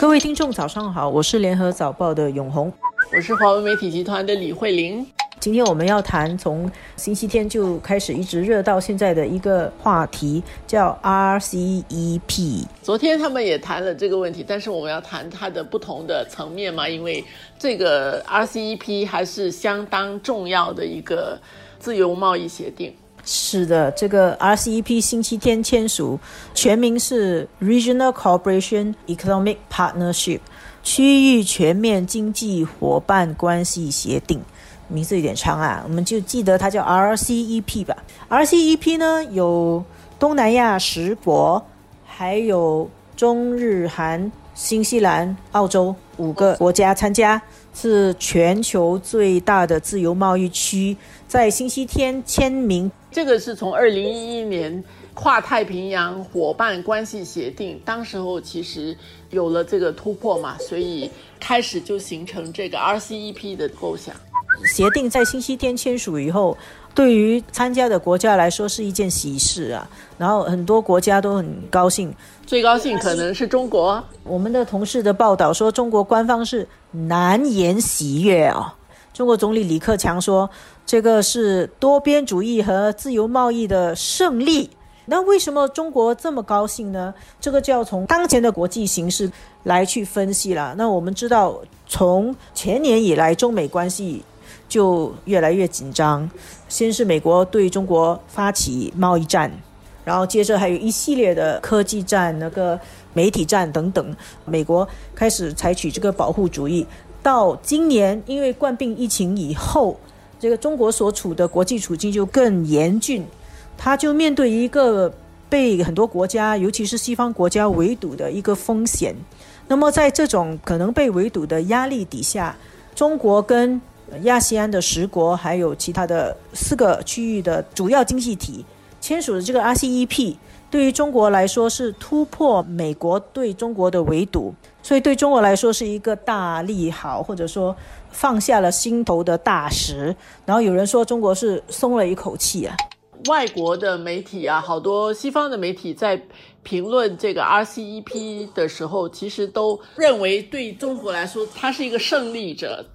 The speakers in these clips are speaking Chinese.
各位听众，早上好，我是联合早报的永红，我是华为媒体集团的李慧玲。今天我们要谈从星期天就开始一直热到现在的一个话题，叫 RCEP。昨天他们也谈了这个问题，但是我们要谈它的不同的层面嘛，因为这个 RCEP 还是相当重要的一个自由贸易协定。是的，这个 RCEP 星期天签署，全名是 Regional Cooperation Economic Partnership，区域全面经济伙伴关系协定。名字有点长啊，我们就记得它叫 RCEP 吧。RCEP 呢有东南亚十国，还有中日韩、新西兰、澳洲五个国家参加，是全球最大的自由贸易区。在星期天签名，这个是从二零一一年跨太平洋伙伴关系协定，当时候其实有了这个突破嘛，所以开始就形成这个 RCEP 的构想。协定在星期天签署以后，对于参加的国家来说是一件喜事啊。然后很多国家都很高兴，最高兴可能是中国。我们的同事的报道说，中国官方是难言喜悦啊。中国总理李克强说，这个是多边主义和自由贸易的胜利。那为什么中国这么高兴呢？这个就要从当前的国际形势来去分析了。那我们知道，从前年以来，中美关系。就越来越紧张。先是美国对中国发起贸易战，然后接着还有一系列的科技战、那个媒体战等等。美国开始采取这个保护主义。到今年，因为冠病疫情以后，这个中国所处的国际处境就更严峻，他就面对一个被很多国家，尤其是西方国家围堵的一个风险。那么在这种可能被围堵的压力底下，中国跟亚细安的十国，还有其他的四个区域的主要经济体签署的这个 RCEP，对于中国来说是突破美国对中国的围堵，所以对中国来说是一个大利好，或者说放下了心头的大石。然后有人说中国是松了一口气啊。外国的媒体啊，好多西方的媒体在评论这个 RCEP 的时候，其实都认为对中国来说，它是一个胜利者。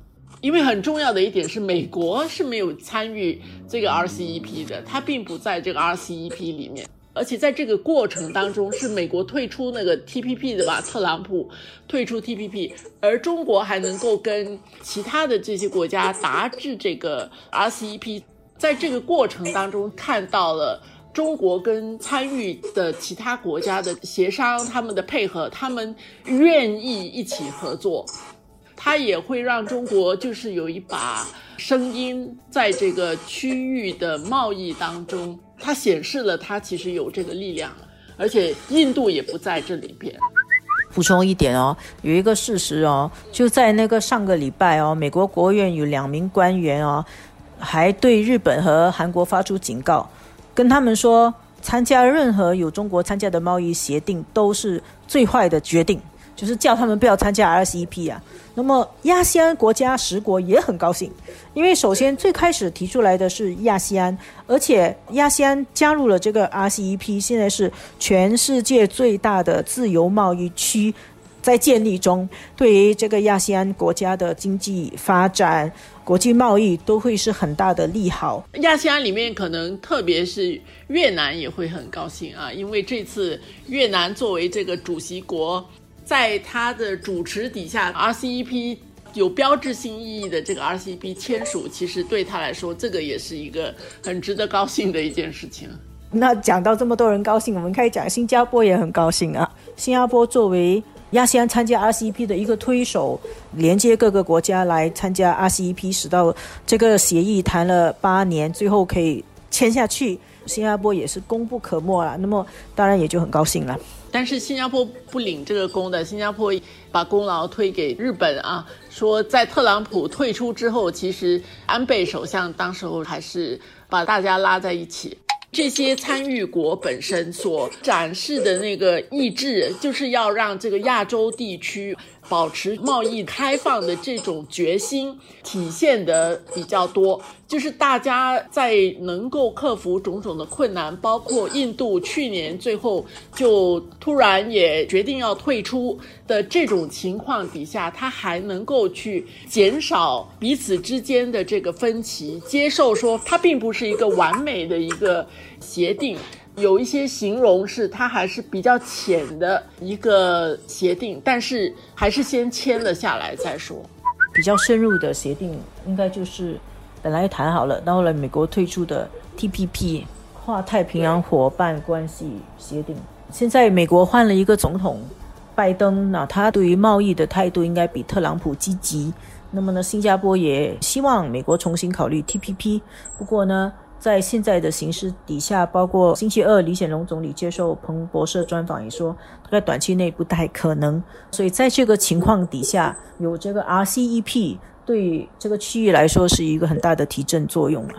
因为很重要的一点是，美国是没有参与这个 RCEP 的，它并不在这个 RCEP 里面，而且在这个过程当中，是美国退出那个 TPP 的吧？特朗普退出 TPP，而中国还能够跟其他的这些国家达至这个 RCEP，在这个过程当中看到了中国跟参与的其他国家的协商，他们的配合，他们愿意一起合作。它也会让中国就是有一把声音在这个区域的贸易当中，它显示了它其实有这个力量，而且印度也不在这里边。补充一点哦，有一个事实哦，就在那个上个礼拜哦，美国国务院有两名官员哦，还对日本和韩国发出警告，跟他们说，参加任何有中国参加的贸易协定都是最坏的决定。就是叫他们不要参加 RCEP 啊。那么亚细安国家十国也很高兴，因为首先最开始提出来的是亚细安，而且亚细安加入了这个 RCEP，现在是全世界最大的自由贸易区在建立中，对于这个亚细安国家的经济发展、国际贸易都会是很大的利好。亚细安里面可能特别是越南也会很高兴啊，因为这次越南作为这个主席国。在他的主持底下，RCEP 有标志性意义的这个 RCEP 签署，其实对他来说，这个也是一个很值得高兴的一件事情。那讲到这么多人高兴，我们可以讲新加坡也很高兴啊。新加坡作为亚细安参加 RCEP 的一个推手，连接各个国家来参加 RCEP，使到这个协议谈了八年，最后可以签下去，新加坡也是功不可没了。那么当然也就很高兴了。但是新加坡不领这个功的，新加坡把功劳推给日本啊，说在特朗普退出之后，其实安倍首相当时候还是把大家拉在一起。这些参与国本身所展示的那个意志，就是要让这个亚洲地区保持贸易开放的这种决心体现的比较多。就是大家在能够克服种种的困难，包括印度去年最后就突然也决定要退出的这种情况底下，他还能够去减少彼此之间的这个分歧，接受说它并不是一个完美的一个协定。有一些形容是它还是比较浅的一个协定，但是还是先签了下来再说。比较深入的协定应该就是本来谈好了，到后来美国退出的 TPP 跨太平洋伙伴关系协定。现在美国换了一个总统，拜登，那他对于贸易的态度应该比特朗普积极。那么呢，新加坡也希望美国重新考虑 TPP。不过呢。在现在的形势底下，包括星期二李显龙总理接受彭博社专访也说，在短期内不太可能。所以在这个情况底下，有这个 RCEP 对这个区域来说是一个很大的提振作用了。